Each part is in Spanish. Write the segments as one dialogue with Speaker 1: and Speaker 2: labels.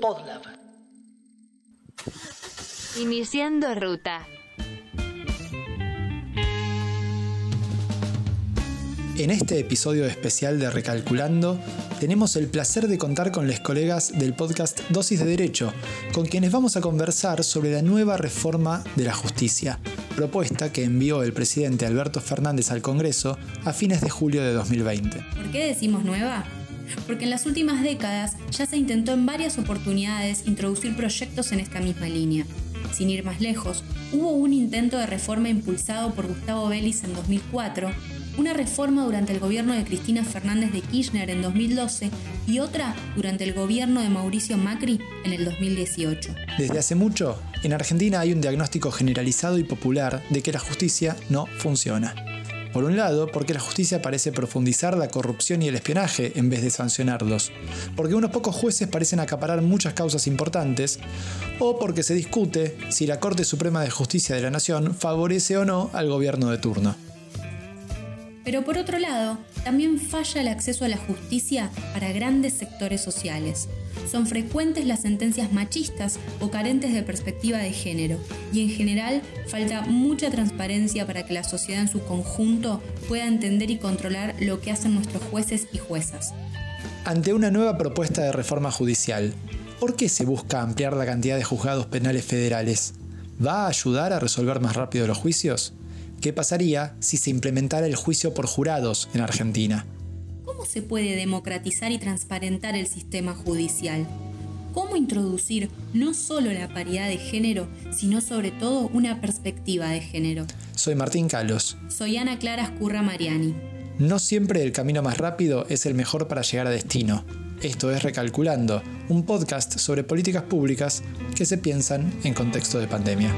Speaker 1: Podlab.
Speaker 2: Iniciando ruta.
Speaker 3: En este episodio especial de Recalculando, tenemos el placer de contar con los colegas del podcast Dosis de Derecho, con quienes vamos a conversar sobre la nueva reforma de la justicia, propuesta que envió el presidente Alberto Fernández al Congreso a fines de julio de 2020.
Speaker 4: ¿Por qué decimos nueva? Porque en las últimas décadas ya se intentó en varias oportunidades introducir proyectos en esta misma línea. Sin ir más lejos, hubo un intento de reforma impulsado por Gustavo Vélez en 2004 una reforma durante el gobierno de Cristina Fernández de Kirchner en 2012 y otra durante el gobierno de Mauricio Macri en el 2018.
Speaker 3: Desde hace mucho, en Argentina hay un diagnóstico generalizado y popular de que la justicia no funciona. Por un lado, porque la justicia parece profundizar la corrupción y el espionaje en vez de sancionarlos, porque unos pocos jueces parecen acaparar muchas causas importantes, o porque se discute si la Corte Suprema de Justicia de la Nación favorece o no al gobierno de turno.
Speaker 4: Pero por otro lado, también falla el acceso a la justicia para grandes sectores sociales. Son frecuentes las sentencias machistas o carentes de perspectiva de género, y en general falta mucha transparencia para que la sociedad en su conjunto pueda entender y controlar lo que hacen nuestros jueces y juezas.
Speaker 3: Ante una nueva propuesta de reforma judicial, ¿por qué se busca ampliar la cantidad de juzgados penales federales? ¿Va a ayudar a resolver más rápido los juicios? ¿Qué pasaría si se implementara el juicio por jurados en Argentina?
Speaker 4: ¿Cómo se puede democratizar y transparentar el sistema judicial? ¿Cómo introducir no solo la paridad de género, sino sobre todo una perspectiva de género?
Speaker 3: Soy Martín Calos.
Speaker 4: Soy Ana Clara Escurra Mariani.
Speaker 3: No siempre el camino más rápido es el mejor para llegar a destino. Esto es Recalculando, un podcast sobre políticas públicas que se piensan en contexto de pandemia.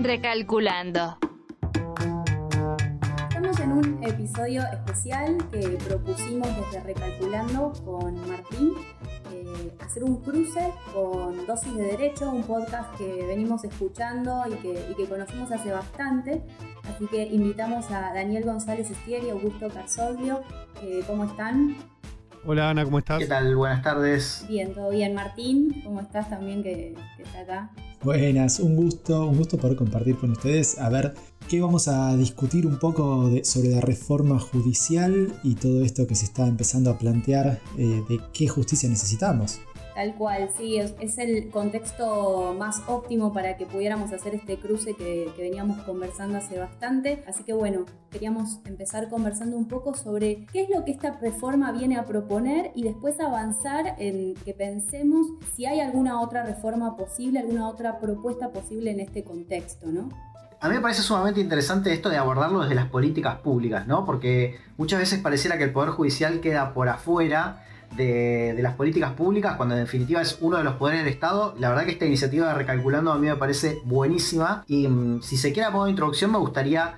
Speaker 2: Recalculando.
Speaker 5: Un episodio especial que propusimos desde Recalculando con Martín, eh, hacer un cruce con Dosis de Derecho, un podcast que venimos escuchando y que, conocemos hace bastante. Así que invitamos a Daniel González Estieri y Augusto Carsoglio. Eh, ¿Cómo están?
Speaker 6: Hola Ana, ¿cómo estás?
Speaker 7: ¿Qué tal? Buenas tardes.
Speaker 5: Bien, todo bien. Martín, ¿cómo estás también que, que está acá?
Speaker 3: Buenas, un gusto, un gusto poder compartir con ustedes. A ver, ¿qué vamos a discutir un poco sobre la reforma judicial y todo esto que se está empezando a plantear eh, de qué justicia necesitamos?
Speaker 5: Tal cual, sí, es, el contexto más óptimo para que pudiéramos hacer este cruce que, veníamos conversando hace bastante. Así que bueno, queríamos empezar conversando un poco sobre qué es lo que esta reforma viene a proponer y después avanzar en que pensemos si hay alguna otra reforma posible, alguna otra propuesta posible en este contexto, ¿no?
Speaker 7: A mí me parece sumamente interesante esto de abordarlo desde las políticas públicas, ¿no? Porque muchas veces pareciera que el Poder Judicial queda por afuera de, las políticas públicas, cuando en definitiva es uno de los poderes del Estado. La verdad que esta iniciativa de Recalculando a mí me parece buenísima y mm, si se quiere a modo de introducción me gustaría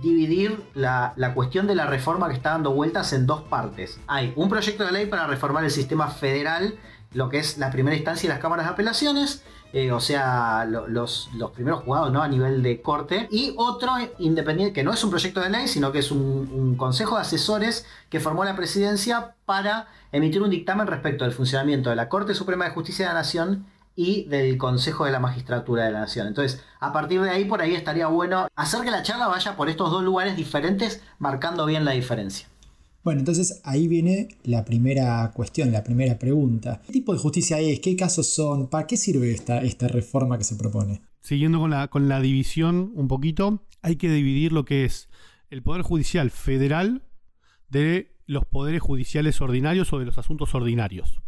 Speaker 7: dividir la, la, cuestión de la reforma que está dando vueltas en dos partes. Hay un proyecto de ley para reformar el sistema federal, lo que es la primera instancia de las cámaras de apelaciones, eh, o sea, los, primeros jugados ¿no? a nivel de corte, y otro independiente, que no es un proyecto de ley, sino que es un, consejo de asesores que formó la presidencia para emitir un dictamen respecto del funcionamiento de la Corte Suprema de Justicia de la Nación y del Consejo de la Magistratura de la Nación. Entonces, a partir de ahí, por ahí estaría bueno hacer que la charla vaya por estos dos lugares diferentes, marcando bien la diferencia.
Speaker 3: Bueno, entonces ahí viene la primera cuestión, la primera pregunta. ¿Qué tipo de justicia es? ¿Qué casos son? ¿Para qué sirve esta, esta reforma que se propone?
Speaker 6: Siguiendo con la, con la división un poquito, hay que dividir lo que es el Poder Judicial Federal de los poderes judiciales ordinarios o de los asuntos ordinarios.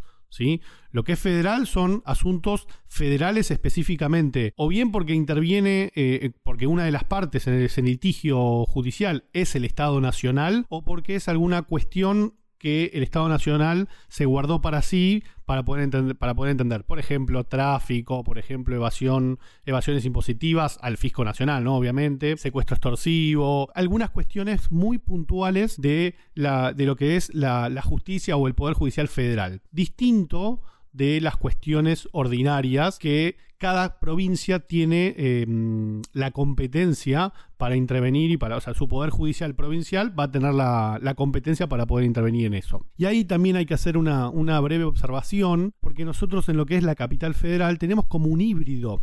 Speaker 6: Lo que es federal son asuntos federales específicamente, o bien porque interviene, eh, porque una de las partes en el litigio judicial es el Estado Nacional, o porque es alguna cuestión que el Estado Nacional se guardó para sí para poder entender, para poder entender. por ejemplo, tráfico, por ejemplo, evasión, evasiones impositivas al fisco nacional, ¿no? Obviamente, secuestro extorsivo, algunas cuestiones muy puntuales de, la, de lo que es la, la justicia o el Poder Judicial Federal. Distinto de las cuestiones ordinarias que cada provincia tiene em, la competencia para intervenir y para, o sea, su poder judicial provincial va a tener la, competencia para poder intervenir en eso. Y ahí también hay que hacer una, una breve observación, porque nosotros en lo que es la capital federal tenemos como un híbrido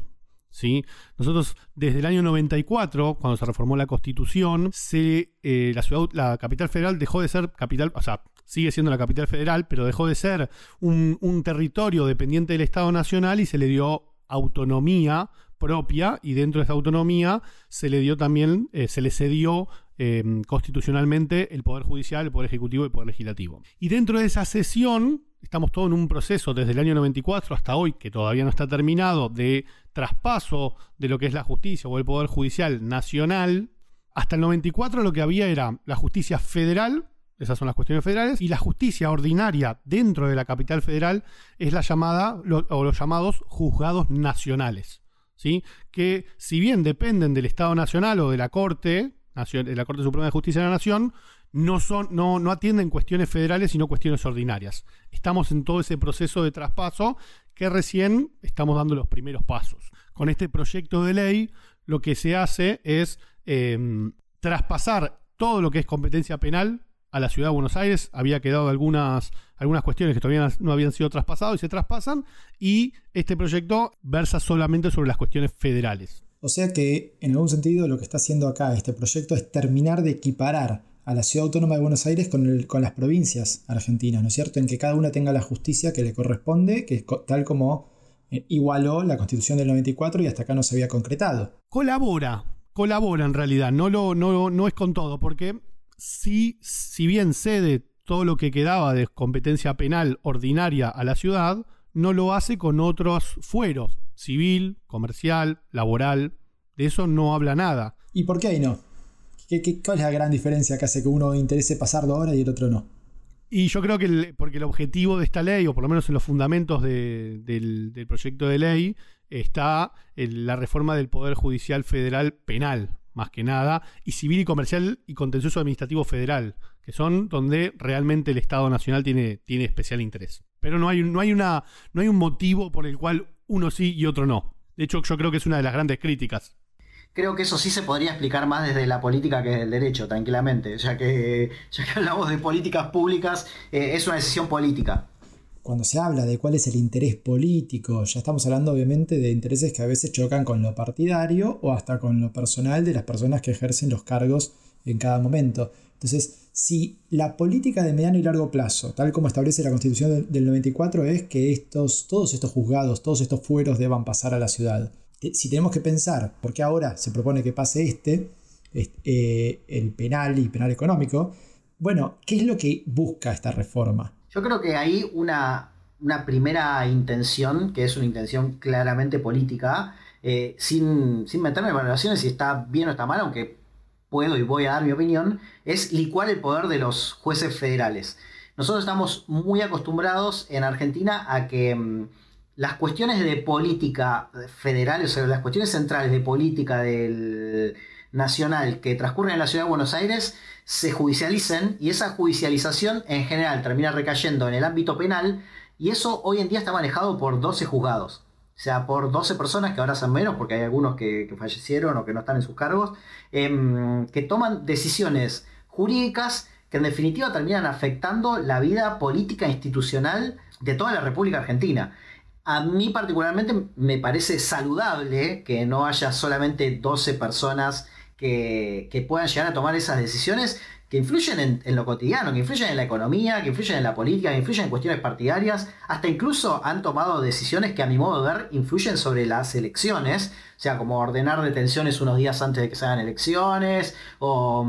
Speaker 6: ¿sí? Nosotros desde el año 94, cuando se reformó la Constitución, se, eh, la, ciudad, la capital federal dejó de ser capital, o sea, sigue siendo la capital federal, pero dejó de ser un, territorio dependiente del Estado Nacional y se le dio autonomía propia y dentro de esa autonomía se le dio también, eh, se le cedió em, constitucionalmente el Poder Judicial, el Poder Ejecutivo y el Poder Legislativo. Y dentro de esa sesión, estamos todos en un proceso desde el año 94 hasta hoy, que todavía no está terminado, de traspaso de lo que es la justicia o el Poder Judicial nacional. Hasta el 94 lo que había era la justicia federal, esas son las cuestiones federales, y la justicia ordinaria dentro de la capital federal es la llamada, o los llamados juzgados nacionales. ¿sí? Que si bien dependen del Estado Nacional o de la Corte, de la Corte Suprema de Justicia de la Nación, no, son, no, no atienden cuestiones federales, sino cuestiones ordinarias. Estamos en todo ese proceso de traspaso que recién estamos dando los primeros pasos. Con este proyecto de ley, lo que se hace es em, traspasar todo lo que es competencia penal a la ciudad de Buenos Aires. Había quedado algunas, algunas cuestiones que todavía no habían sido traspasadas y se traspasan. Y este proyecto versa solamente sobre las cuestiones federales.
Speaker 3: O sea que, en algún sentido, lo que está haciendo acá este proyecto es terminar de equiparar a la Ciudad Autónoma de Buenos Aires con, con las provincias argentinas, ¿no es cierto? En que cada una tenga la justicia que le corresponde, que tal como eh, igualó la Constitución del 94 y hasta acá no se había concretado.
Speaker 6: Colabora, colabora en realidad, no, lo, no, no es con todo, porque si, si bien cede todo lo que quedaba de competencia penal ordinaria a la ciudad, no lo hace con otros fueros, civil, comercial, laboral, de eso no habla nada.
Speaker 3: ¿Y por qué ahí no? cuál es la gran diferencia que hace que uno interese pasarlo ahora y el otro no?
Speaker 6: Y yo creo que porque el objetivo de esta ley, o por lo menos en los fundamentos del, proyecto de ley, está en la reforma del Poder Judicial Federal Penal, más que nada, y civil y comercial y contencioso administrativo federal, que son donde realmente el Estado Nacional tiene, tiene especial interés. Pero no hay, no, hay una, no hay un motivo por el cual uno sí y otro no. De hecho, yo creo que es una de las grandes críticas
Speaker 7: creo que eso sí se podría explicar más desde la política que desde el derecho, tranquilamente, ya que, ya que hablamos de políticas públicas, eh, es una decisión política.
Speaker 3: Cuando se habla de cuál es el interés político, ya estamos hablando obviamente de intereses que a veces chocan con lo partidario o hasta con lo personal de las personas que ejercen los cargos en cada momento. Entonces, si la política de mediano y largo plazo, tal como establece la Constitución del 94, es que estos, todos estos juzgados, todos estos fueros deban pasar a la ciudad, si tenemos que pensar, por qué ahora se propone que pase este, eh, el penal y penal económico, bueno, ¿qué es lo que busca esta reforma?
Speaker 7: Yo creo que hay una, una primera intención, que es una intención claramente política, eh, sin, sin meterme en valoraciones si está bien o está mal, aunque puedo y voy a dar mi opinión, es licuar el poder de los jueces federales. Nosotros estamos muy acostumbrados en Argentina a que mm, las cuestiones de política federal, o sea, las cuestiones centrales de política del nacional que transcurren en la ciudad de Buenos Aires se judicialicen y esa judicialización en general termina recayendo en el ámbito penal y eso hoy en día está manejado por 12 juzgados. O sea, por 12 personas que ahora son menos porque hay algunos que, fallecieron o que no están en sus cargos, em, que toman decisiones jurídicas que en definitiva terminan afectando la vida política institucional de toda la República Argentina. A mí particularmente me parece saludable que no haya solamente 12 personas que, puedan llegar a tomar esas decisiones, que influyen en, lo cotidiano, que influyen en la economía, que influyen en la política, que influyen en cuestiones partidarias, hasta incluso han tomado decisiones que a mi modo de ver influyen sobre las elecciones, o sea, como ordenar detenciones unos días antes de que se hagan elecciones, o,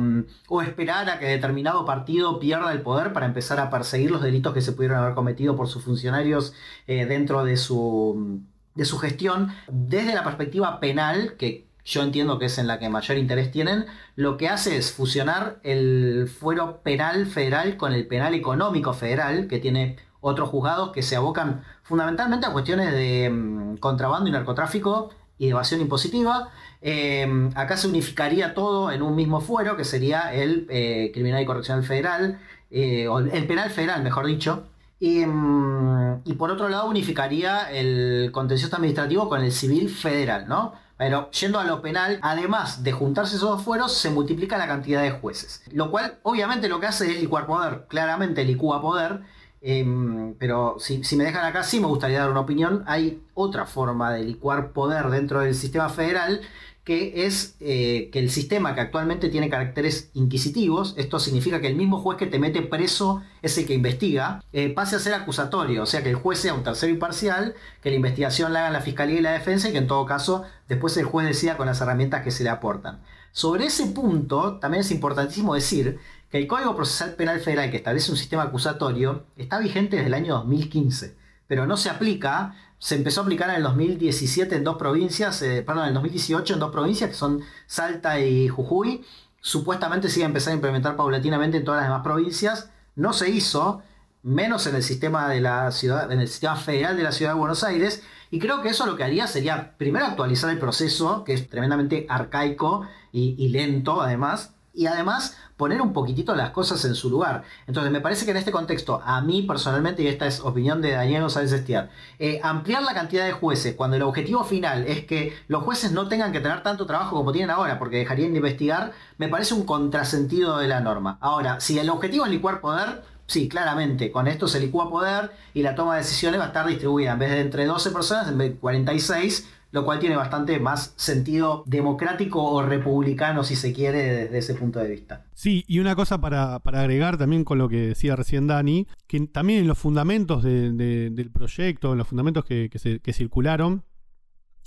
Speaker 7: esperar a que determinado partido pierda el poder para empezar a perseguir los delitos que se pudieron haber cometido por sus funcionarios eh, dentro de su, de su gestión, desde la perspectiva penal, que yo entiendo que es en la que mayor interés tienen, lo que hace es fusionar el fuero penal federal con el penal económico federal, que tiene otros juzgados que se abocan fundamentalmente a cuestiones de mm, contrabando y narcotráfico y evasión impositiva. Eh, acá se unificaría todo en un mismo fuero, que sería el eh, Criminal y Correccional Federal, eh, o el Penal Federal, mejor dicho, Y, mm, y por otro lado unificaría el contencioso administrativo con el civil federal, ¿no? Pero yendo a lo penal, además de juntarse esos dos fueros, se multiplica la cantidad de jueces. Lo cual obviamente lo que hace es licuar poder. Claramente licúa poder. Em, pero si, me dejan acá, sí me gustaría dar una opinión. Hay otra forma de licuar poder dentro del sistema federal que es eh, que el sistema que actualmente tiene caracteres inquisitivos, esto significa que el mismo juez que te mete preso es el que investiga, eh, pase a ser acusatorio, o sea que el juez sea un tercero imparcial, que la investigación la hagan la fiscalía y la defensa y que en todo caso después el juez decida con las herramientas que se le aportan. Sobre ese punto también es importantísimo decir que el Código Procesal Penal Federal que establece un sistema acusatorio está vigente desde el año 2015, pero no se aplica se empezó a aplicar en el 2017 en dos provincias, eh, perdón, en el 2018 en dos provincias que son Salta y Jujuy. Supuestamente se iba a empezar a implementar paulatinamente en todas las demás provincias. No se hizo, menos en el sistema de la ciudad, en el sistema federal de la ciudad de Buenos Aires. Y creo que eso lo que haría sería primero actualizar el proceso, que es tremendamente arcaico y, y lento además. Y además poner un poquitito las cosas en su lugar. Entonces, me parece que en este contexto, a mí personalmente, y esta es opinión de Daniel González Estiar, eh, ampliar la cantidad de jueces cuando el objetivo final es que los jueces no tengan que tener tanto trabajo como tienen ahora, porque dejarían de investigar, me parece un contrasentido de la norma. Ahora, si el objetivo es licuar poder, Sí, claramente, con esto se licúa poder y la toma de decisiones va a estar distribuida en vez de entre 12 personas, en vez de 46, lo cual tiene bastante más sentido democrático o republicano, si se quiere, desde ese punto de vista.
Speaker 6: Sí, y una cosa para, agregar también con lo que decía recién Dani, que también en los fundamentos del proyecto, en los fundamentos que, circularon,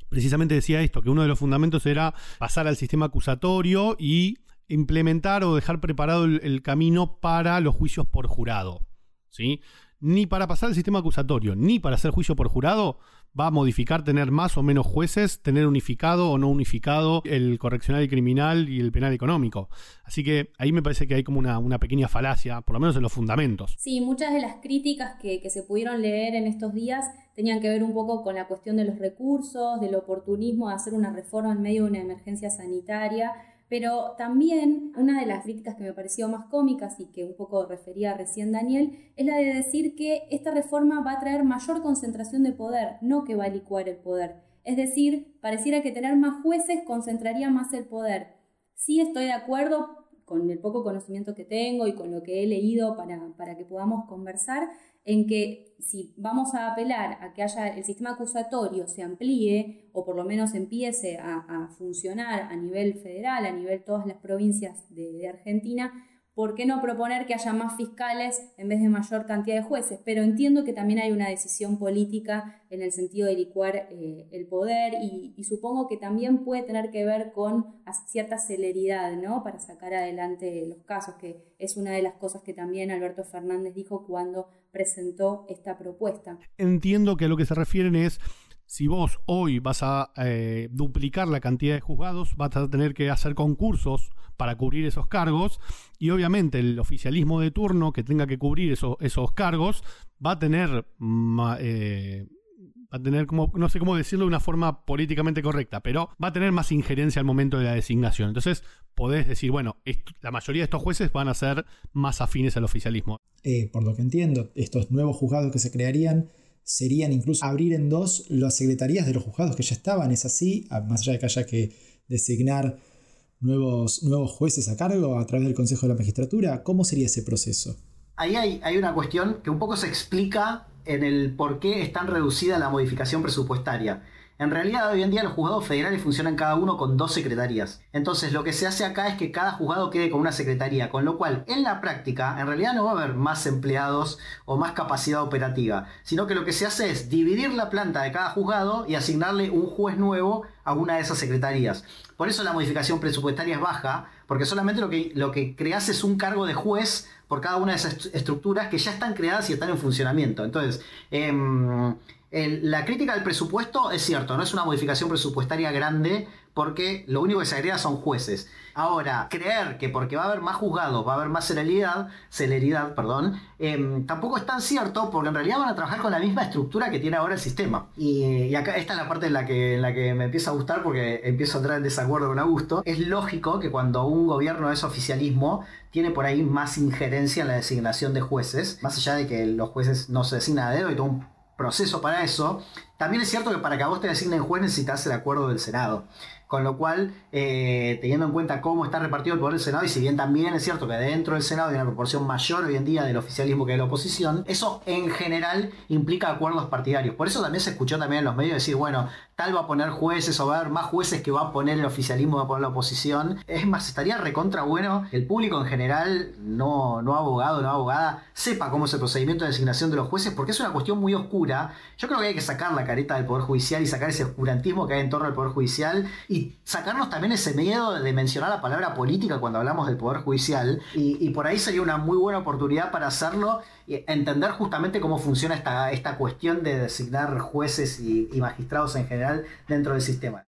Speaker 6: precisamente decía esto, que uno de los fundamentos era pasar al sistema acusatorio y implementar o dejar preparado el, el camino para los juicios por jurado. ¿sí? Ni para pasar al sistema acusatorio, ni para hacer juicio por jurado, va a modificar tener más o menos jueces, tener unificado o no unificado el correccional y criminal y el penal económico. Así que ahí me parece que hay como una, pequeña falacia, por lo menos en los fundamentos.
Speaker 5: Sí, muchas de las críticas que, que se pudieron leer en estos días tenían que ver un poco con la cuestión de los recursos, del oportunismo de hacer una reforma en medio de una emergencia sanitaria pero también una de las críticas que me pareció más cómicas y que un poco refería recién Daniel es la de decir que esta reforma va a traer mayor concentración de poder, no que va a licuar el poder. Es decir, pareciera que tener más jueces concentraría más el poder. Sí estoy de acuerdo con el poco conocimiento que tengo y con lo que he leído para, para que podamos conversar, en que si vamos a apelar a que haya el sistema acusatorio se amplíe o por lo menos empiece a, funcionar a nivel federal, a nivel todas las provincias de Argentina, ¿por qué no proponer que haya más fiscales en vez de mayor cantidad de jueces? Pero entiendo que también hay una decisión política en el sentido de licuar eh, el poder y, supongo que también puede tener que ver con cierta celeridad, ¿no? Para sacar adelante los casos, que es una de las cosas que también Alberto Fernández dijo cuando presentó esta propuesta.
Speaker 6: Entiendo que a lo que se refieren es si vos hoy vas a eh, duplicar la cantidad de juzgados, vas a tener que hacer concursos para cubrir esos cargos y obviamente el oficialismo de turno que tenga que cubrir esos, cargos va a tener, eh, va a tener como, no sé cómo decirlo de una forma políticamente correcta, pero va a tener más injerencia al momento de la designación. Entonces podés decir, bueno, la mayoría de estos jueces van a ser más afines al oficialismo.
Speaker 3: Eh, por lo que entiendo, estos nuevos juzgados que se crearían serían incluso abrir en dos las secretarías de los juzgados que ya estaban, es así, más allá de que haya que designar nuevos, nuevos jueces a cargo a través del Consejo de la Magistratura, ¿cómo sería ese proceso?
Speaker 7: Ahí hay, hay una cuestión que un poco se explica en el por qué es tan reducida la modificación presupuestaria. En realidad, hoy en día los juzgados federales funcionan cada uno con dos secretarías. Entonces, lo que se hace acá es que cada juzgado quede con una secretaría, con lo cual, en la práctica, en realidad no va a haber más empleados o más capacidad operativa, sino que lo que se hace es dividir la planta de cada juzgado y asignarle un juez nuevo a una de esas secretarías. Por eso la modificación presupuestaria es baja, porque solamente lo que, lo que creas es un cargo de juez por cada una de esas estructuras que ya están creadas y están en funcionamiento. Entonces, la crítica del presupuesto es cierto, no es una modificación presupuestaria grande porque lo único que se agrega son jueces. Ahora, creer que porque va a haber más juzgados, va a haber más celeridad, celeridad, perdón, em, tampoco es tan cierto porque en realidad van a trabajar con la misma estructura que tiene ahora el sistema. Y, acá esta es la parte en la, que, en la que me empieza a gustar porque empiezo a entrar en desacuerdo con Augusto. Es lógico que cuando un gobierno es oficialismo, tiene por ahí más injerencia en la designación de jueces, más allá de que los jueces no se designan a dedo y todo un proceso para eso. También es cierto que para que a vos te designen juez necesitas el acuerdo del Senado. Con lo cual, eh, teniendo en cuenta cómo está repartido el poder del Senado, y si bien también es cierto que dentro del Senado hay una proporción mayor hoy en día del oficialismo que de la oposición, eso en general implica acuerdos partidarios. Por eso también se escuchó también en los medios decir, bueno, tal va a poner jueces o va a haber más jueces que va a poner el oficialismo, va a poner la oposición. Es más, estaría recontra bueno que el público en general, no, no abogado, no abogada, sepa cómo es el procedimiento de designación de los jueces, porque es una cuestión muy oscura. Yo creo que hay que sacar la careta del Poder Judicial y sacar ese oscurantismo que hay en torno al Poder Judicial y sacarnos también ese miedo de mencionar la palabra política cuando hablamos del Poder Judicial. Y, por ahí sería una muy buena oportunidad para hacerlo entender justamente cómo funciona esta, esta cuestión de designar jueces y magistrados en general dentro del sistema.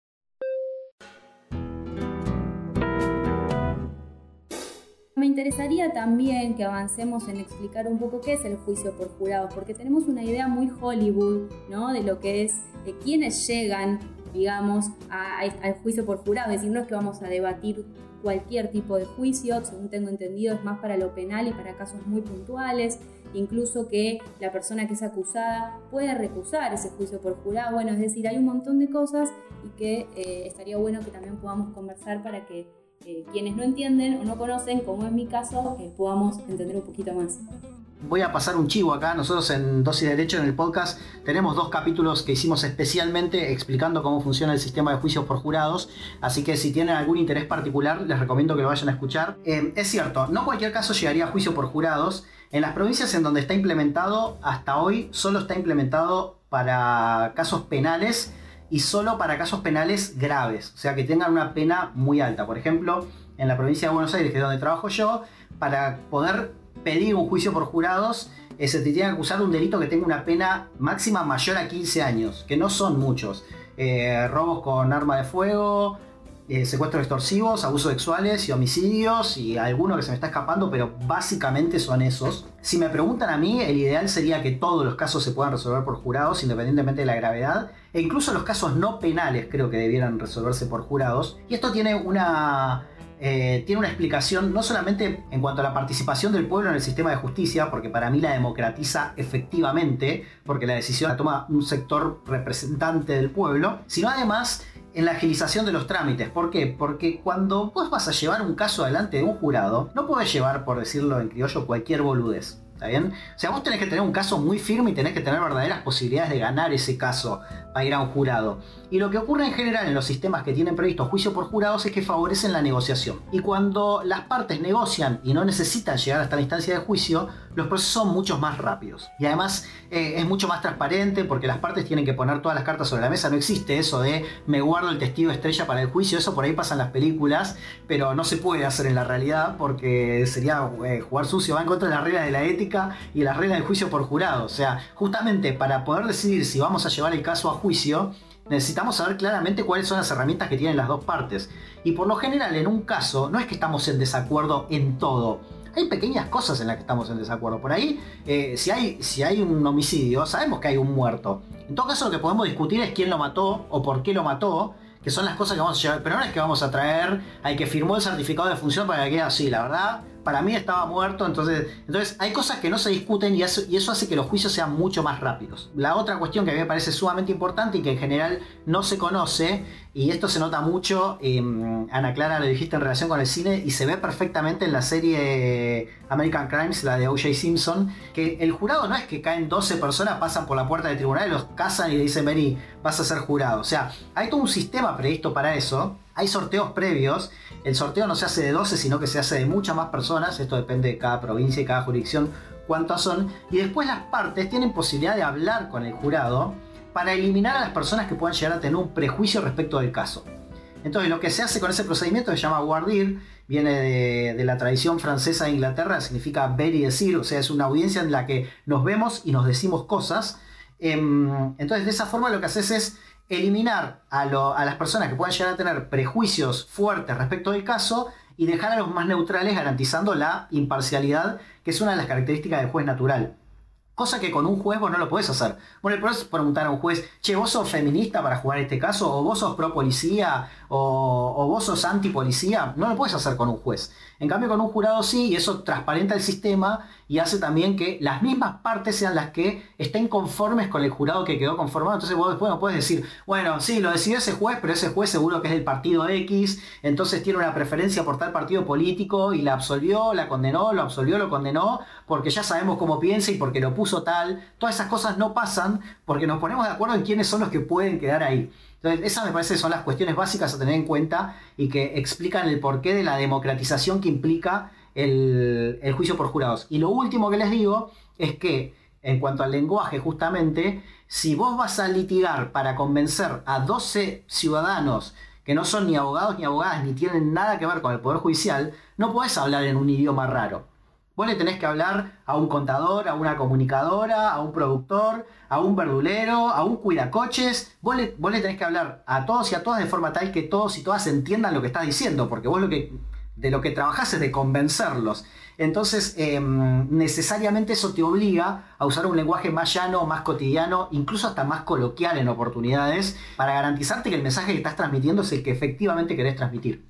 Speaker 5: Me interesaría también que avancemos en explicar un poco qué es el juicio por jurados, porque tenemos una idea muy Hollywood, ¿no? De lo que es, de quiénes llegan, digamos, al juicio por jurado. Es decir, no es que vamos a debatir cualquier tipo de juicio, según tengo entendido, es más para lo penal y para casos muy puntuales incluso que la persona que es acusada puede recusar ese juicio por jurado. Bueno, es decir, hay un montón de cosas y que eh, estaría bueno que también podamos conversar para que eh, quienes no entienden o no conocen, como es mi caso, eh, podamos entender un poquito más.
Speaker 7: Voy a pasar un chivo acá. Nosotros en Dosis de Derecho, en el podcast, tenemos dos capítulos que hicimos especialmente explicando cómo funciona el sistema de juicios por jurados. Así que si tienen algún interés particular, les recomiendo que lo vayan a escuchar. es cierto, no cualquier caso llegaría a juicio por jurados. En las provincias en donde está implementado, hasta hoy solo está implementado para casos penales y solo para casos penales graves, o sea que tengan una pena muy alta. Por ejemplo, en la provincia de Buenos Aires, que es donde trabajo yo, para poder pedir un juicio por jurados, eh, se te tiene que acusar de un delito que tenga una pena máxima mayor a 15 años, que no son muchos. Eh, robos con arma de fuego, eh, secuestros extorsivos, abusos sexuales y homicidios y alguno que se me está escapando, pero básicamente son esos. Si me preguntan a mí, el ideal sería que todos los casos se puedan resolver por jurados independientemente de la gravedad e incluso los casos no penales creo que debieran resolverse por jurados. Y esto tiene una eh, tiene una explicación no solamente en cuanto a la participación del pueblo en el sistema de justicia, porque para mí la democratiza efectivamente, porque la decisión la toma un sector representante del pueblo, sino además en la agilización de los trámites. ¿Por qué? Porque cuando vos vas a llevar un caso adelante de un jurado, no podés llevar, por decirlo en criollo, cualquier boludez. ¿Está bien? O sea, vos tenés que tener un caso muy firme y tenés que tener verdaderas posibilidades de ganar ese caso para ir a un jurado. Y lo que ocurre en general en los sistemas que tienen previsto juicio por jurados es que favorecen la negociación. Y cuando las partes negocian y no necesitan llegar hasta la instancia de juicio, los procesos son mucho más rápidos. Y además eh, es mucho más transparente porque las partes tienen que poner todas las cartas sobre la mesa. No existe eso de me guardo el testigo estrella para el juicio. Eso por ahí pasa en las películas, pero no se puede hacer en la realidad porque sería eh, jugar sucio. Va en contra de las reglas de la ética y las reglas del juicio por jurado. O sea, justamente para poder decidir si vamos a llevar el caso a juicio, necesitamos saber claramente cuáles son las herramientas que tienen las dos partes. Y por lo general, en un caso, no es que estamos en desacuerdo en todo. Hay pequeñas cosas en las que estamos en desacuerdo. Por ahí, eh, si, hay, si hay un homicidio, sabemos que hay un muerto. En todo caso, lo que podemos discutir es quién lo mató o por qué lo mató, que son las cosas que vamos a llevar. Pero no es que vamos a traer al que firmó el certificado de función para que quede así, la verdad para mí estaba muerto, entonces, entonces hay cosas que no se discuten y eso, hace que los juicios sean mucho más rápidos. La otra cuestión que a mí me parece sumamente importante y que en general no se conoce, y esto se nota mucho, em, Ana Clara lo dijiste en relación con el cine, y se ve perfectamente en la serie American Crimes, la de O.J. Simpson, que el jurado no es que caen 12 personas, pasan por la puerta del tribunal los casan y le dicen, vení, vas a ser jurado. O sea, hay todo un sistema previsto para eso, hay sorteos previos, el sorteo no se hace de 12, sino que se hace de muchas más personas. Esto depende de cada provincia y cada jurisdicción cuántas son. Y después las partes tienen posibilidad de hablar con el jurado para eliminar a las personas que puedan llegar a tener un prejuicio respecto del caso. Entonces lo que se hace con ese procedimiento se llama guardir, viene de, la tradición francesa de Inglaterra, significa ver y decir, o sea, es una audiencia en la que nos vemos y nos decimos cosas. Em, entonces de esa forma lo que haces es eliminar a, las personas que puedan llegar a tener prejuicios fuertes respecto del caso y dejar a los más neutrales garantizando la imparcialidad, que es una de las características del juez natural. Cosa que con un juez vos no lo podés hacer. Bueno, le podés preguntar a un juez, che, vos sos feminista para jugar este caso, o vos sos pro policía, o, o vos sos anti policía. No lo puedes hacer con un juez. En cambio, con un jurado sí, y eso transparenta el sistema y hace también que las mismas partes sean las que estén conformes con el jurado que quedó conformado. Entonces vos después no puedes decir, bueno, sí, lo decidió ese juez, pero ese juez seguro que es del partido X, entonces tiene una preferencia por tal partido político y la absolvió, la condenó, lo absolvió, lo condenó, porque ya sabemos cómo piensa y porque lo puso tal. Todas esas cosas no pasan porque nos ponemos de acuerdo en quiénes son los que pueden quedar ahí. Entonces, esas me parece que son las cuestiones básicas a tener en cuenta y que explican el porqué de la democratización que implica el, juicio por jurados. Y lo último que les digo es que, en cuanto al lenguaje, justamente, si vos vas a litigar para convencer a 12 ciudadanos que no son ni abogados ni abogadas, ni tienen nada que ver con el Poder Judicial, no podés hablar en un idioma raro. Vos le tenés que hablar a un contador, a una comunicadora, a un productor, a un verdulero, a un cuidacoches. Vos le, vos le tenés que hablar a todos y a todas de forma tal que todos y todas entiendan lo que estás diciendo, porque vos lo que de lo que trabajas es de convencerlos. Entonces, em, necesariamente eso te obliga a usar un lenguaje más llano, más cotidiano, incluso hasta más coloquial en oportunidades, para garantizarte que el mensaje que estás transmitiendo es el que efectivamente querés transmitir.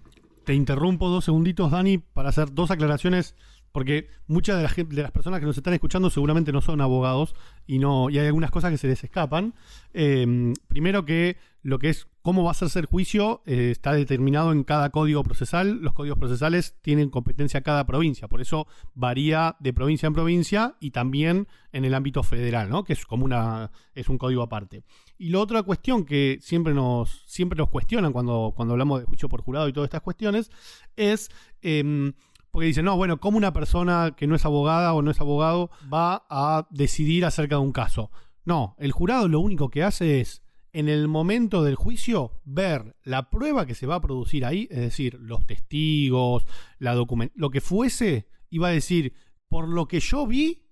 Speaker 6: Te interrumpo dos segunditos, Dani, para hacer dos aclaraciones porque muchas de, de las personas que nos están escuchando seguramente no son abogados y no y hay algunas cosas que se les escapan. Em, primero que lo que es cómo va a hacerse el juicio eh, está determinado en cada código procesal. Los códigos procesales tienen competencia cada provincia, por eso varía de provincia en provincia y también en el ámbito federal, ¿no? que es como una es un código aparte. Y la otra cuestión que siempre nos siempre nos cuestionan cuando, cuando hablamos de juicio por jurado y todas estas cuestiones es em, porque dicen, no, bueno, ¿cómo una persona que no es abogada o no es abogado va a decidir acerca de un caso? No, el jurado lo único que hace es, en el momento del juicio, ver la prueba que se va a producir ahí, es decir, los testigos, la lo que fuese, va a decir, por lo que yo vi,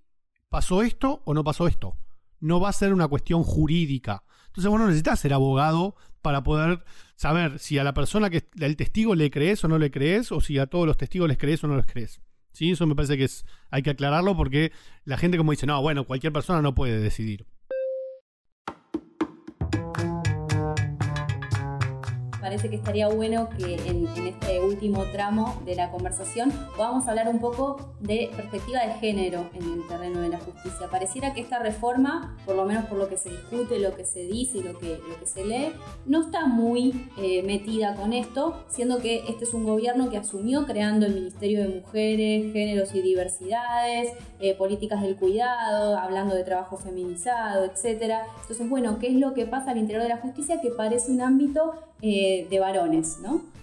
Speaker 6: pasó esto o no pasó esto. No va a ser una cuestión jurídica. Entonces vos no necesitas ser abogado para poder saber si a la persona que el testigo le crees o no le crees, o si a todos los testigos les crees o no les crees. ¿Sí? Eso me parece que es, hay que aclararlo porque la gente como dice, no, bueno, cualquier persona no puede decidir.
Speaker 5: Parece que estaría bueno que en, este último tramo de la conversación podamos hablar un poco de perspectiva de género en el terreno de la justicia. Pareciera que esta reforma, por lo menos por lo que se discute, lo que se dice y lo que, lo que se lee, no está muy eh, metida con esto, siendo que este es un gobierno que asumió creando el Ministerio de Mujeres, Géneros y Diversidades, eh, políticas del cuidado, hablando de trabajo feminizado, etc. Entonces, bueno, ¿qué es lo que pasa al interior de la justicia que parece un ámbito eh, de varones.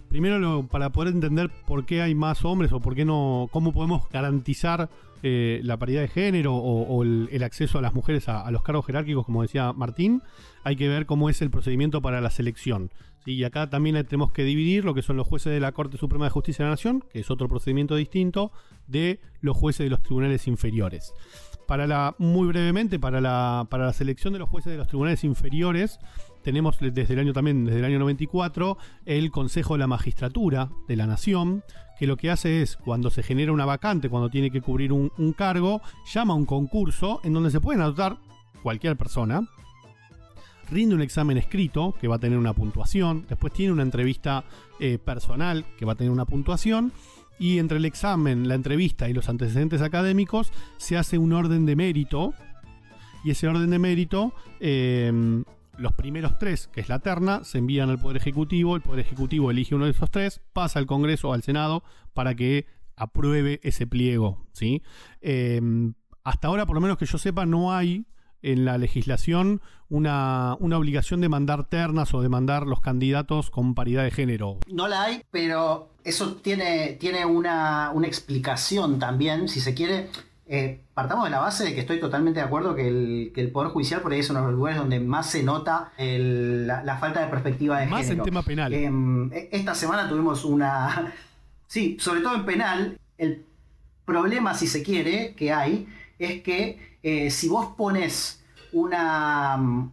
Speaker 6: Primero, para poder entender por qué hay más hombres o por qué no, cómo podemos garantizar eh, la paridad de género o, el, acceso a las mujeres a, los cargos jerárquicos, como decía Martín, hay que ver cómo es el procedimiento para la selección. Y acá también tenemos que dividir lo que son los jueces de la Corte Suprema de Justicia de la Nación, que es otro procedimiento distinto, de los jueces de los tribunales inferiores. Para la, muy brevemente, para la selección de los jueces de los tribunales inferiores, tenemos desde el año también, desde el año 94, el Consejo de la Magistratura de la Nación, que lo que hace es, cuando se genera una vacante, cuando tiene que cubrir un, cargo, llama a un concurso en donde se pueden anotar cualquier persona, rinde un examen escrito que va a tener una puntuación, después tiene una entrevista eh, personal que va a tener una puntuación, y entre el examen, la entrevista y los antecedentes académicos se hace un orden de mérito, y ese orden de mérito eh, los primeros tres, que es la terna, se envían al Poder Ejecutivo, el Poder Ejecutivo elige uno de esos tres, pasa al Congreso o al Senado para que apruebe ese pliego. ¿sí? Em, hasta ahora, por lo menos que yo sepa, no hay en la legislación una, una, obligación de mandar ternas o de mandar los candidatos con paridad de género.
Speaker 7: No la hay, pero eso tiene, tiene una, una explicación también, si se quiere. Eh, partamos de la base de que estoy totalmente de acuerdo que el, Poder Judicial por ahí es uno de los lugares donde más se nota la, falta de perspectiva de
Speaker 6: género. Más en tema penal.
Speaker 7: Em, e, esta semana tuvimos una... Sí, sobre todo en penal, el problema, si se quiere, que hay, es que eh, si vos pones una,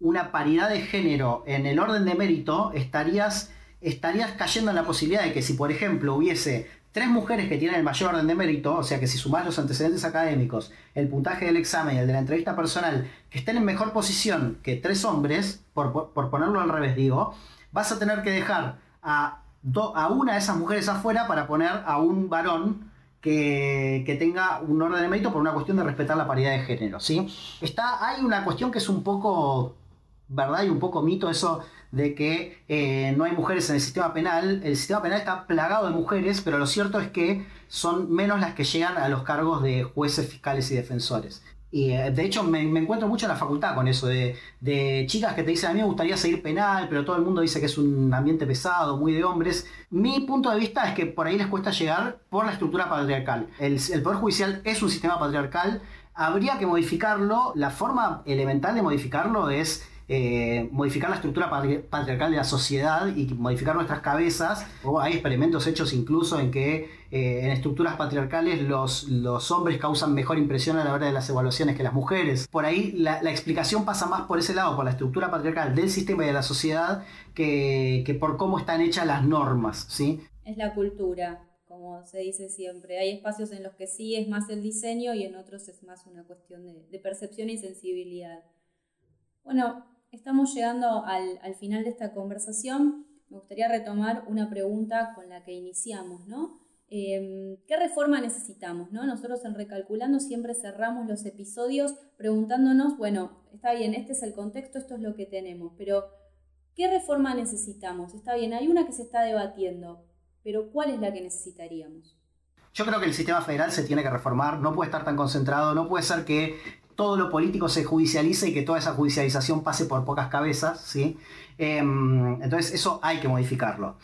Speaker 7: una paridad de género en el orden de mérito, estarías, estarías cayendo en la posibilidad de que si, por ejemplo, hubiese tres mujeres que tienen el mayor orden de mérito, o sea que si sumás los antecedentes académicos, el puntaje del examen y el de la entrevista personal, que estén en mejor posición que tres hombres, por, ponerlo al revés, digo, vas a tener que dejar a, a una de esas mujeres afuera para poner a un varón que, que, tenga un orden de mérito por una cuestión de respetar la paridad de género. ¿sí? Está, hay una cuestión que es un poco verdad y un poco mito eso de que eh, no hay mujeres en el sistema penal. El sistema penal está plagado de mujeres, pero lo cierto es que son menos las que llegan a los cargos de jueces, fiscales y defensores. Y eh, de hecho me, encuentro mucho en la facultad con eso, de, de, chicas que te dicen a mí me gustaría seguir penal, pero todo el mundo dice que es un ambiente pesado, muy de hombres. Mi punto de vista es que por ahí les cuesta llegar por la estructura patriarcal. El, el Poder Judicial es un sistema patriarcal, habría que modificarlo, la forma elemental de modificarlo es eh, modificar la estructura patriarcal de la sociedad y modificar nuestras cabezas. O hay experimentos hechos incluso en que eh, en estructuras patriarcales los, hombres causan mejor impresión a la hora de las evaluaciones que las mujeres. Por ahí la, explicación pasa más por ese lado, por la estructura patriarcal del sistema y de la sociedad, que, que por cómo están hechas las normas. ¿sí?
Speaker 5: Es la cultura como se dice siempre. Hay espacios en los que sí es más el diseño y en otros es más una cuestión de percepción y sensibilidad. Bueno, estamos llegando al, final de esta conversación. Me gustaría retomar una pregunta con la que iniciamos, ¿no? Em, ¿Qué reforma necesitamos? ¿no? Nosotros en Recalculando siempre cerramos los episodios preguntándonos, bueno, está bien, este es el contexto, esto es lo que tenemos, pero ¿qué reforma necesitamos? Está bien, hay una que se está debatiendo, pero ¿cuál es la que necesitaríamos?
Speaker 7: Yo creo que el sistema federal se tiene que reformar, no puede estar tan concentrado, no puede ser que todo lo político se judicialice y que toda esa judicialización pase por pocas cabezas, ¿sí? Em, entonces eso hay que modificarlo.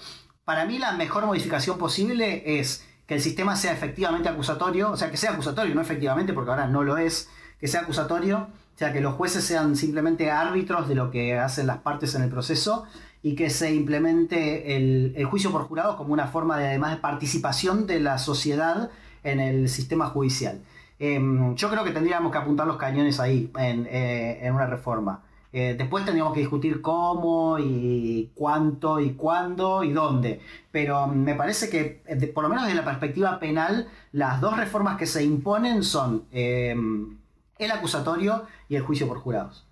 Speaker 7: Para mí la mejor modificación posible es que el sistema sea efectivamente acusatorio, o sea, que sea acusatorio, no efectivamente, porque ahora no lo es, que sea acusatorio, o sea, que los jueces sean simplemente árbitros de lo que hacen las partes en el proceso y que se implemente el, el juicio por jurado como una forma de, además de participación de la sociedad en el sistema judicial. Em, yo creo que tendríamos que apuntar los cañones ahí, en, eh, una reforma. Eh, después tendríamos que discutir cómo y cuánto y cuándo y dónde. Pero me parece que, por lo menos desde la perspectiva penal, las dos reformas que se imponen son em, el acusatorio y el juicio por jurados.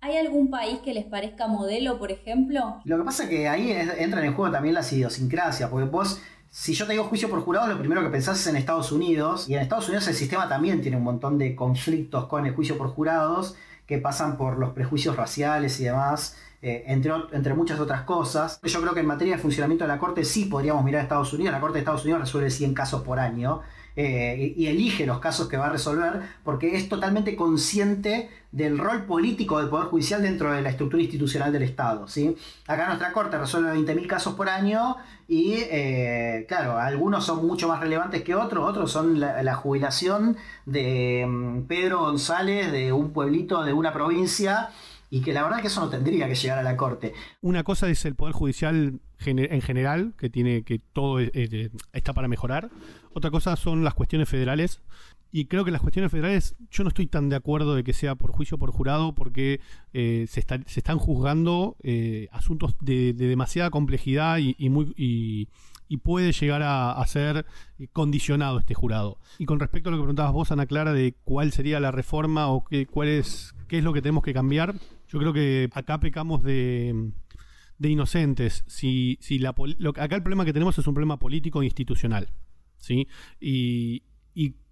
Speaker 5: ¿Hay algún país que les parezca modelo, por ejemplo?
Speaker 7: Lo que pasa es que ahí entran en juego también las idiosincrasias, porque vos si yo te digo juicio por jurado, lo primero que pensás es en Estados Unidos. Y en Estados Unidos el sistema también tiene un montón de conflictos con el juicio por jurados que pasan por los prejuicios raciales y demás, eh, entre, entre muchas otras cosas. Yo creo que en materia de funcionamiento de la Corte sí podríamos mirar a Estados Unidos. La Corte de Estados Unidos resuelve 100 casos por año. Eh, y, elige los casos que va a resolver porque es totalmente consciente del rol político del Poder Judicial dentro de la estructura institucional del Estado. ¿sí? Acá nuestra Corte resuelve 20.000 casos por año y, eh, claro, algunos son mucho más relevantes que otros, otros son la, jubilación de mm, Pedro González de un pueblito de una provincia y que la verdad que eso no tendría que llegar a la Corte.
Speaker 6: Una cosa es el Poder Judicial en general, que tiene que todo está para mejorar. Otra cosa son las cuestiones federales. Y creo que las cuestiones federales, yo no estoy tan de acuerdo de que sea por juicio por jurado, porque eh, se, están juzgando eh, asuntos de, demasiada complejidad y, puede llegar a, ser condicionado este jurado. Y con respecto a lo que preguntabas vos, Ana Clara, de cuál sería la reforma o qué, cuál es, qué es lo que tenemos que cambiar, yo creo que acá pecamos de, de inocentes. Si, si la, acá el problema que tenemos es un problema político e institucional. ¿sí? Y,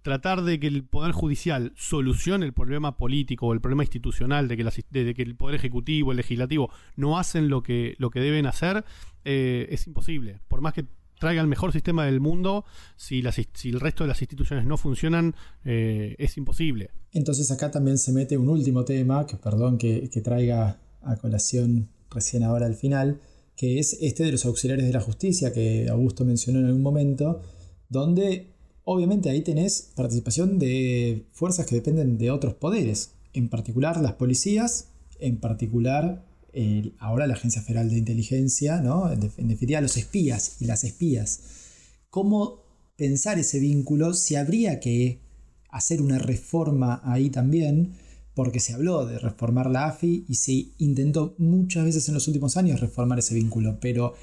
Speaker 6: tratar de que el Poder Judicial solucione el problema político o el problema institucional de que, de que el Poder Ejecutivo, el Legislativo no hacen lo que, lo que deben hacer, eh, es imposible. Por más que traiga el mejor sistema del mundo, si, si el resto de las instituciones no funcionan, eh, es imposible.
Speaker 3: Entonces acá también se mete un último tema, que perdón que, que traiga a colación recién ahora al final, que es este de los auxiliares de la justicia que Augusto mencionó en algún momento, donde obviamente ahí tenés participación de fuerzas que dependen de otros poderes, en particular las policías, en particular ahora la Agencia Federal de Inteligencia, ¿no? en, definitiva los espías y las espías. ¿Cómo pensar ese vínculo si habría que hacer una reforma ahí también porque se habló de reformar la AFI y se intentó muchas veces en los últimos años reformar ese vínculo, pero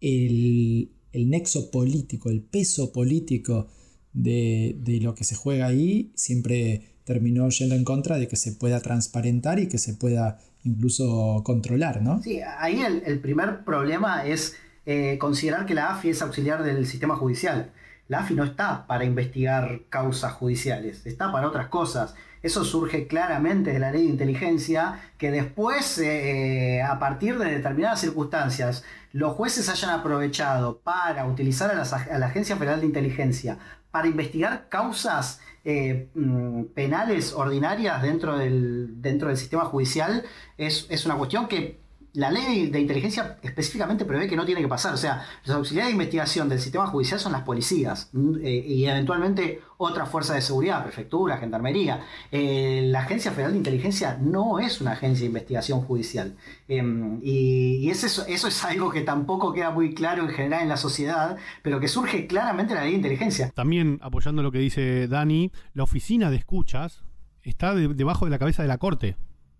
Speaker 3: el, nexo político, el peso político de, lo que se juega ahí siempre terminó yendo en contra de que se pueda transparentar y que se pueda incluso controlar, ¿no?
Speaker 7: Sí, ahí el, primer problema es eh, considerar que la AFI es auxiliar del sistema judicial. La AFI no está para investigar causas judiciales, está para otras cosas. Eso surge claramente de la ley de inteligencia, que después, eh, a partir de determinadas circunstancias, los jueces hayan aprovechado para utilizar a, la Agencia Federal de Inteligencia para investigar causas eh, mm, penales ordinarias dentro del, sistema judicial, es una cuestión que la ley de inteligencia específicamente prevé que no tiene que pasar. O sea, los auxiliares de investigación del sistema judicial son las policías mm, eh, y eventualmente otras fuerzas de seguridad, prefectura, gendarmería. Eh, la Agencia Federal de Inteligencia no es una agencia de investigación judicial. Em, y, eso, eso es algo que tampoco queda muy claro en general en la sociedad, pero que surge claramente en la ley de inteligencia.
Speaker 6: También, apoyando lo que dice Dani, la oficina de escuchas está debajo de la cabeza de la Corte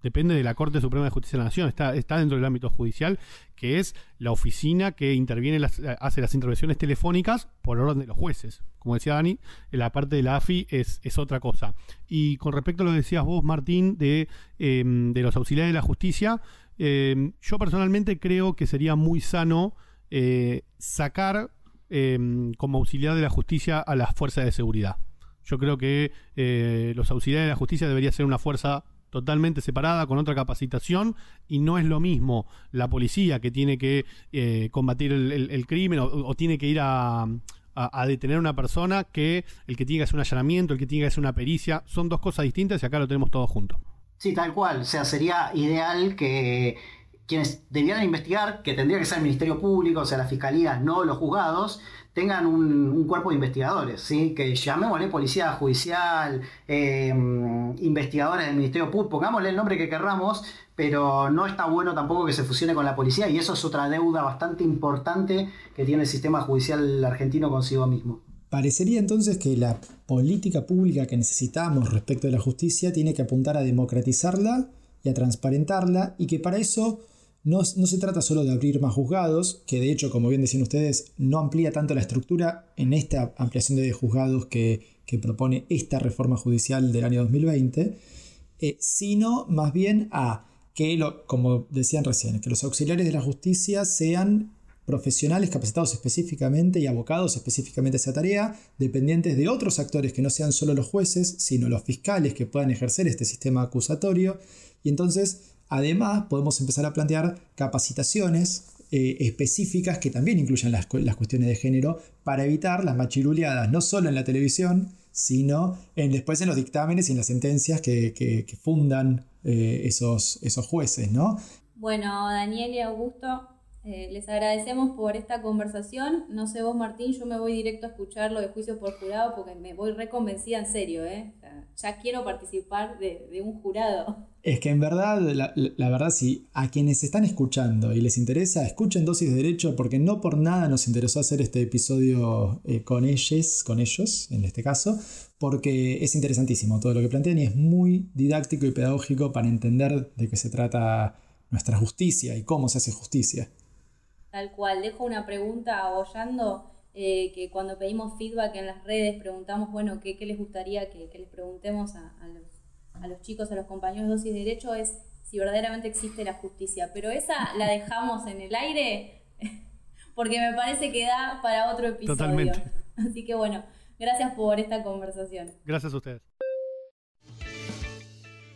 Speaker 6: depende de la Corte Suprema de Justicia de la Nación, está, dentro del ámbito judicial, que es la oficina que interviene, las, hace las intervenciones telefónicas por orden de los jueces. Como decía Dani, la parte de la AFI es, otra cosa. Y con respecto a lo que decías vos, Martín, de, em, los auxiliares de la justicia, em, yo personalmente creo que sería muy sano eh, sacar em, como auxiliar de la justicia a las fuerzas de seguridad. Yo creo que eh, los auxiliares de la justicia debería ser una fuerza totalmente separada, con otra capacitación, y no es lo mismo la policía que tiene que eh, combatir el, crimen o, tiene que ir a, detener a una persona que el que tiene que hacer un allanamiento, el que tiene que hacer una pericia, son dos cosas distintas y acá lo tenemos todo junto.
Speaker 7: Sí, tal cual, o sea, sería ideal que quienes debieran investigar, que tendría que ser el Ministerio Público, o sea, las fiscalías, no los juzgados, tengan un, cuerpo de investigadores, ¿sí? que llamémosle policía judicial, eh, investigadores del Ministerio Público, pongámosle el nombre que querramos, pero no está bueno tampoco que se fusione con la policía y eso es otra deuda bastante importante que tiene el sistema judicial argentino consigo mismo.
Speaker 3: Parecería entonces que la política pública que necesitamos respecto de la justicia tiene que apuntar a democratizarla y a transparentarla y que para eso no, se trata solo de abrir más juzgados, que de hecho, como bien decían ustedes, no amplía tanto la estructura en esta ampliación de juzgados que, propone esta reforma judicial del año 2020, eh, sino más bien a que, lo, como decían recién, que los auxiliares de la justicia sean profesionales capacitados específicamente y abocados específicamente a esa tarea, dependientes de otros actores que no sean solo los jueces, sino los fiscales que puedan ejercer este sistema acusatorio. Y entonces Además, podemos empezar a plantear capacitaciones eh, específicas que también incluyan las, cuestiones de género para evitar las machiruleadas, no solo en la televisión, sino después en los dictámenes y en las sentencias que, fundan eh, esos, esos jueces, ¿no?
Speaker 5: Bueno, Daniel y Augusto, eh, les agradecemos por esta conversación. No sé vos, Martín, yo me voy directo a escuchar lo de juicio por jurado porque me voy reconvencida en serio, ¿eh? ya quiero participar de, un jurado.
Speaker 3: Es que en verdad, la, verdad, si a quienes están escuchando y les interesa, escuchen dosis de derecho porque no por nada nos interesó hacer este episodio eh, con ellos, con ellos, en este caso, porque es interesantísimo todo lo que plantean y es muy didáctico y pedagógico para entender de qué se trata nuestra justicia y cómo se hace justicia.
Speaker 5: Tal cual, dejo una pregunta abollando, eh, que cuando pedimos feedback en las redes preguntamos, bueno, qué, les gustaría que, les preguntemos a, los, chicos, a los compañeros de dosis de derecho, es si verdaderamente existe la justicia. Pero esa la dejamos en el aire porque me parece que da para otro episodio. Totalmente. Así que bueno, gracias por esta conversación.
Speaker 6: Gracias a ustedes.